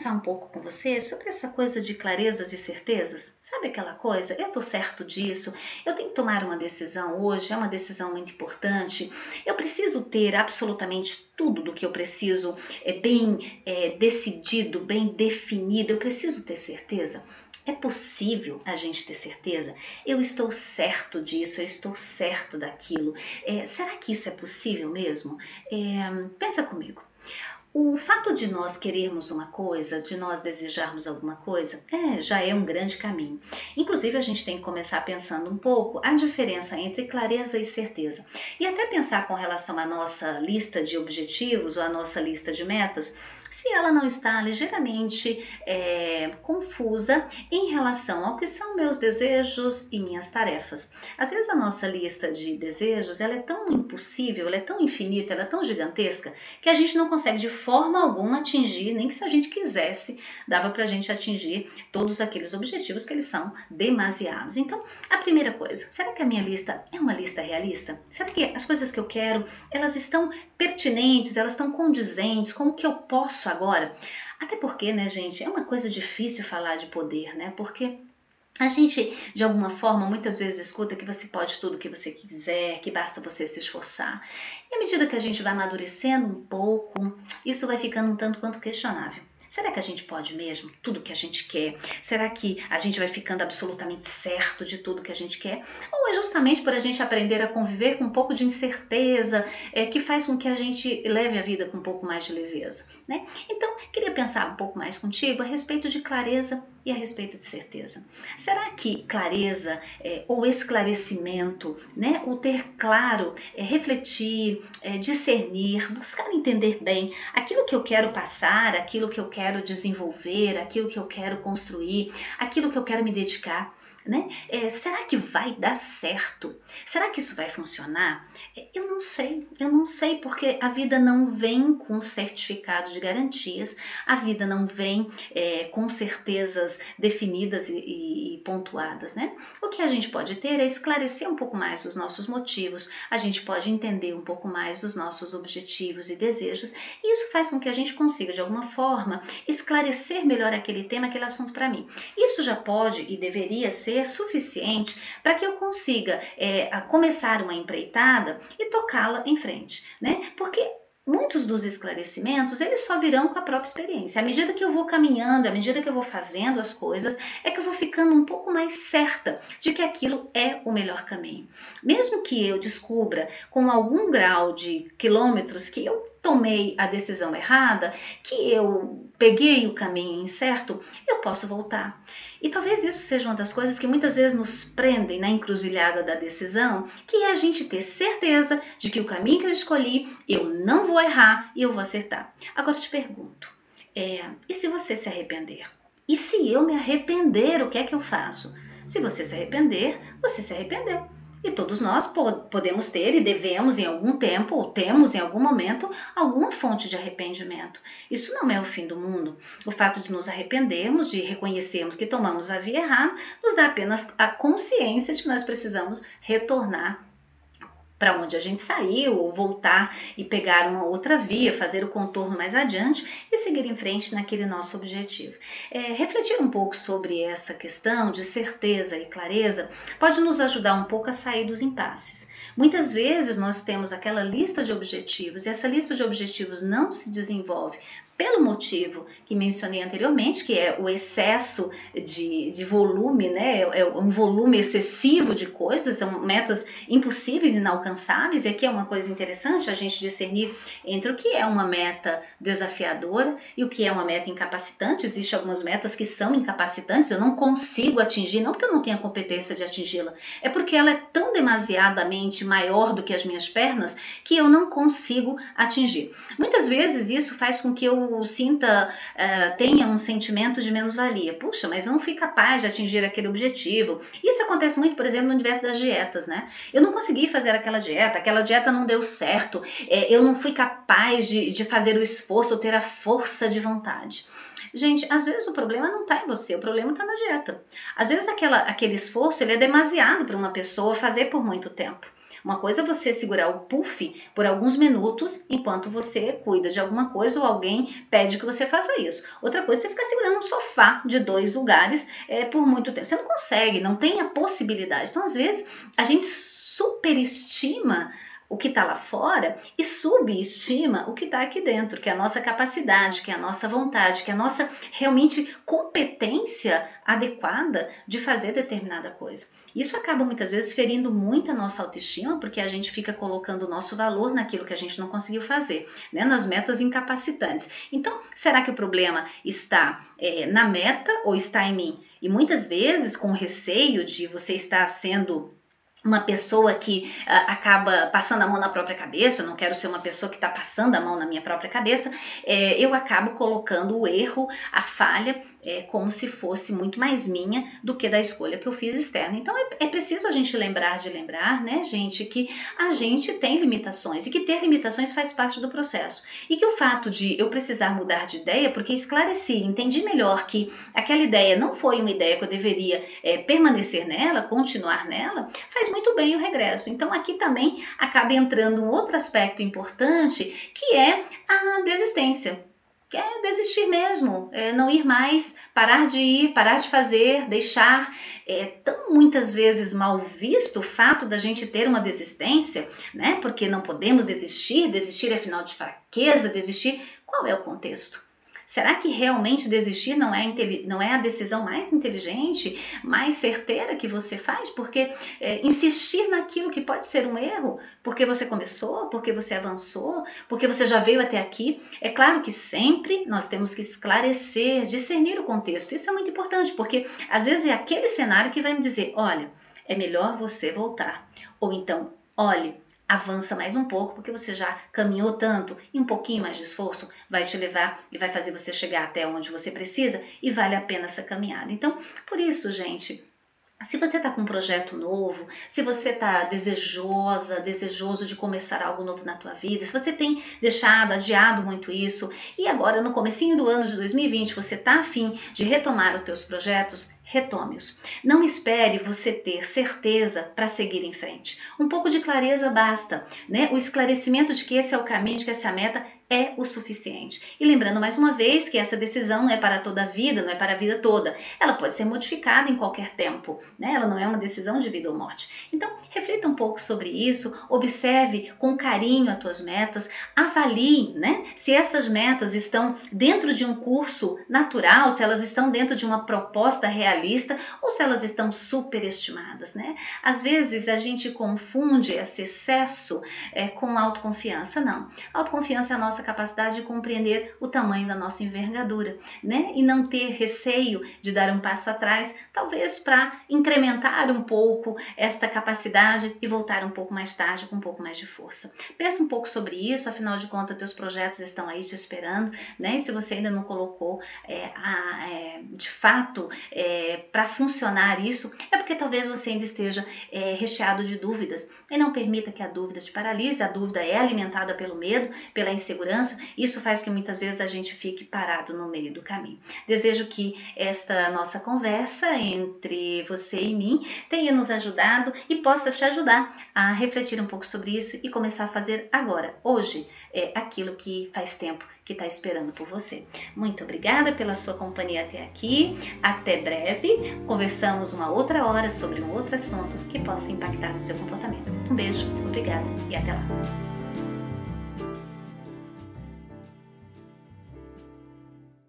pensar um pouco com você sobre essa coisa de clarezas e certezas. Sabe aquela coisa? Eu tô certo disso, eu tenho que tomar uma decisão hoje, é uma decisão muito importante. Eu preciso ter absolutamente tudo do que eu preciso é bem é, decidido, bem definido. Eu preciso ter certeza. É possível a gente ter certeza? Eu estou certo disso, eu estou certo daquilo. É, será que isso é possível mesmo? É, pensa comigo. O fato de nós querermos uma coisa, de nós desejarmos alguma coisa, é, já é um grande caminho. Inclusive, a gente tem que começar pensando um pouco a diferença entre clareza e certeza. E até pensar com relação à nossa lista de objetivos ou à nossa lista de metas se ela não está ligeiramente é, confusa em relação ao que são meus desejos e minhas tarefas. Às vezes a nossa lista de desejos ela é tão impossível, ela é tão infinita, ela é tão gigantesca que a gente não consegue de forma alguma atingir, nem que se a gente quisesse, dava para a gente atingir todos aqueles objetivos que eles são demasiados. Então, a primeira coisa, será que a minha lista é uma lista realista? Será que as coisas que eu quero, elas estão pertinentes, elas estão condizentes com o que eu posso agora? Até porque, né, gente, é uma coisa difícil falar de poder, né? Porque a gente, de alguma forma, muitas vezes escuta que você pode tudo o que você quiser, que basta você se esforçar. E à medida que a gente vai amadurecendo um pouco, isso vai ficando um tanto quanto questionável. Será que a gente pode mesmo tudo que a gente quer? Será que a gente vai ficando absolutamente certo de tudo que a gente quer? Ou é justamente por a gente aprender a conviver com um pouco de incerteza é, que faz com que a gente leve a vida com um pouco mais de leveza? Né? Então, queria pensar um pouco mais contigo a respeito de clareza e a respeito de certeza. Será que clareza é, ou esclarecimento, né, o ter claro, é, refletir, é, discernir, buscar entender bem aquilo que eu quero passar, aquilo que eu quero desenvolver, aquilo que eu quero construir, aquilo que eu quero me dedicar, né? É, será que vai dar certo? Será que isso vai funcionar? É, eu não sei, eu não sei porque a vida não vem com certificado de garantias, a vida não vem é, com certezas definidas e, e, pontuadas, né? O que a gente pode ter é esclarecer um pouco mais os nossos motivos, a gente pode entender um pouco mais dos nossos objetivos e desejos, e isso faz com que a gente consiga, de alguma forma, esclarecer melhor aquele tema, aquele assunto para mim. Isso já pode e deveria ser ser suficiente para que eu consiga é, começar uma empreitada e tocá-la em frente, né? Porque muitos dos esclarecimentos eles só virão com a própria experiência. À medida que eu vou caminhando, à medida que eu vou fazendo as coisas, é que eu vou ficando um pouco mais certa de que aquilo é o melhor caminho. Mesmo que eu descubra com algum grau de quilômetros que eu tomei a decisão errada, que eu peguei o caminho incerto, eu posso voltar. E talvez isso seja uma das coisas que muitas vezes nos prendem na encruzilhada da decisão, que é a gente ter certeza de que o caminho que eu escolhi, eu não vou errar e eu vou acertar. Agora eu te pergunto, é, e se você se arrepender? E se eu me arrepender, o que é que eu faço? Se você se arrepender, você se arrependeu. E todos nós podemos ter e devemos em algum tempo, ou temos em algum momento, alguma fonte de arrependimento. Isso não é o fim do mundo. O fato de nos arrependermos, de reconhecermos que tomamos a via errada, nos dá apenas a consciência de que nós precisamos retornar para onde a gente saiu, ou voltar e pegar uma outra via, fazer o contorno mais adiante e seguir em frente naquele nosso objetivo. É, refletir um pouco sobre essa questão de certeza e clareza pode nos ajudar um pouco a sair dos impasses. Muitas vezes nós temos aquela lista de objetivos e essa lista de objetivos não se desenvolve pelo motivo que mencionei anteriormente, que é o excesso de, de volume, né? É, é um volume excessivo de coisas, são metas impossíveis, inalcançáveis, e aqui é uma coisa interessante a gente discernir entre o que é uma meta desafiadora e o que é uma meta incapacitante. Existem algumas metas que são incapacitantes, eu não consigo atingir, não porque eu não tenha competência de atingi-la, é porque ela é tão demasiadamente maior do que as minhas pernas que eu não consigo atingir. Muitas vezes isso faz com que eu sinta, uh, tenha um sentimento de menos-valia. Puxa, mas eu não fui capaz de atingir aquele objetivo. Isso acontece muito, por exemplo, no universo das dietas, né? Eu não consegui fazer aquela dieta, aquela dieta não deu certo, é, eu não fui capaz de, de fazer o esforço, ter a força de vontade. Gente, às vezes o problema não está em você, o problema está na dieta. Às vezes aquela, aquele esforço ele é demasiado para uma pessoa fazer por muito tempo. Uma coisa é você segurar o puff por alguns minutos enquanto você cuida de alguma coisa ou alguém pede que você faça isso. Outra coisa é você ficar segurando um sofá de dois lugares é, por muito tempo. Você não consegue, não tem a possibilidade. Então, às vezes, a gente superestima o que está lá fora e subestima o que está aqui dentro, que é a nossa capacidade, que é a nossa vontade, que é a nossa realmente competência adequada de fazer determinada coisa. Isso acaba muitas vezes ferindo muito a nossa autoestima, porque a gente fica colocando o nosso valor naquilo que a gente não conseguiu fazer, né? nas metas incapacitantes. Então, será que o problema está é, na meta ou está em mim? E muitas vezes, com receio de você estar sendo uma pessoa que uh, acaba passando a mão na própria cabeça, eu não quero ser uma pessoa que está passando a mão na minha própria cabeça, é, eu acabo colocando o erro, a falha é, como se fosse muito mais minha do que da escolha que eu fiz externa. Então é, é, preciso a gente lembrar de lembrar, né, gente, que a gente tem limitações e que ter limitações faz parte do processo. E que o fato de eu precisar mudar de ideia, porque esclareci, entendi melhor que aquela ideia não foi uma ideia que eu deveria é, permanecer nela, continuar nela, faz muito bem o regresso. Então aqui também acaba entrando um outro aspecto importante que é a desistência é desistir mesmo, é não ir mais, parar de ir, parar de fazer, deixar. É tão muitas vezes mal visto o fato da gente ter uma desistência, né? Porque não podemos desistir, desistir é final de fraqueza, desistir. Qual é o contexto? Será que realmente desistir não é, não é a decisão mais inteligente, mais certeira que você faz? Porque é, insistir naquilo que pode ser um erro, porque você começou, porque você avançou, porque você já veio até aqui. É claro que sempre nós temos que esclarecer, discernir o contexto. Isso é muito importante, porque às vezes é aquele cenário que vai me dizer: olha, é melhor você voltar. Ou então, olhe, avança mais um pouco, porque você já caminhou tanto e um pouquinho mais de esforço vai te levar e vai fazer você chegar até onde você precisa e vale a pena essa caminhada. Então, por isso, gente, se você está com um projeto novo, se você está desejosa, desejoso de começar algo novo na tua vida, se você tem deixado, adiado muito isso e agora no comecinho do ano de 2020 você está afim de retomar os teus projetos, retome-os. Não espere você ter certeza para seguir em frente. Um pouco de clareza basta, né? O esclarecimento de que esse é o caminho, de que essa é a meta é o suficiente. E lembrando mais uma vez que essa decisão não é para toda a vida, não é para a vida toda. Ela pode ser modificada em qualquer tempo, né? Ela não é uma decisão de vida ou morte. Então, reflita um pouco sobre isso, observe com carinho as tuas metas, avalie, né? Se essas metas estão dentro de um curso natural, se elas estão dentro de uma proposta realista ou se elas estão superestimadas, né? Às vezes a gente confunde esse excesso é, com autoconfiança. Não. Autoconfiança é a nossa nossa capacidade de compreender o tamanho da nossa envergadura, né? E não ter receio de dar um passo atrás, talvez para incrementar um pouco esta capacidade e voltar um pouco mais tarde com um pouco mais de força. Pensa um pouco sobre isso, afinal de contas, teus projetos estão aí te esperando, né? E se você ainda não colocou é, a, é, de fato é, para funcionar isso, é porque talvez você ainda esteja é, recheado de dúvidas. E não permita que a dúvida te paralise, a dúvida é alimentada pelo medo, pela insegurança isso faz que muitas vezes a gente fique parado no meio do caminho. Desejo que esta nossa conversa entre você e mim tenha nos ajudado e possa te ajudar a refletir um pouco sobre isso e começar a fazer agora, hoje, é aquilo que faz tempo que está esperando por você. Muito obrigada pela sua companhia até aqui. Até breve. Conversamos uma outra hora sobre um outro assunto que possa impactar no seu comportamento. Um beijo, obrigada e até lá.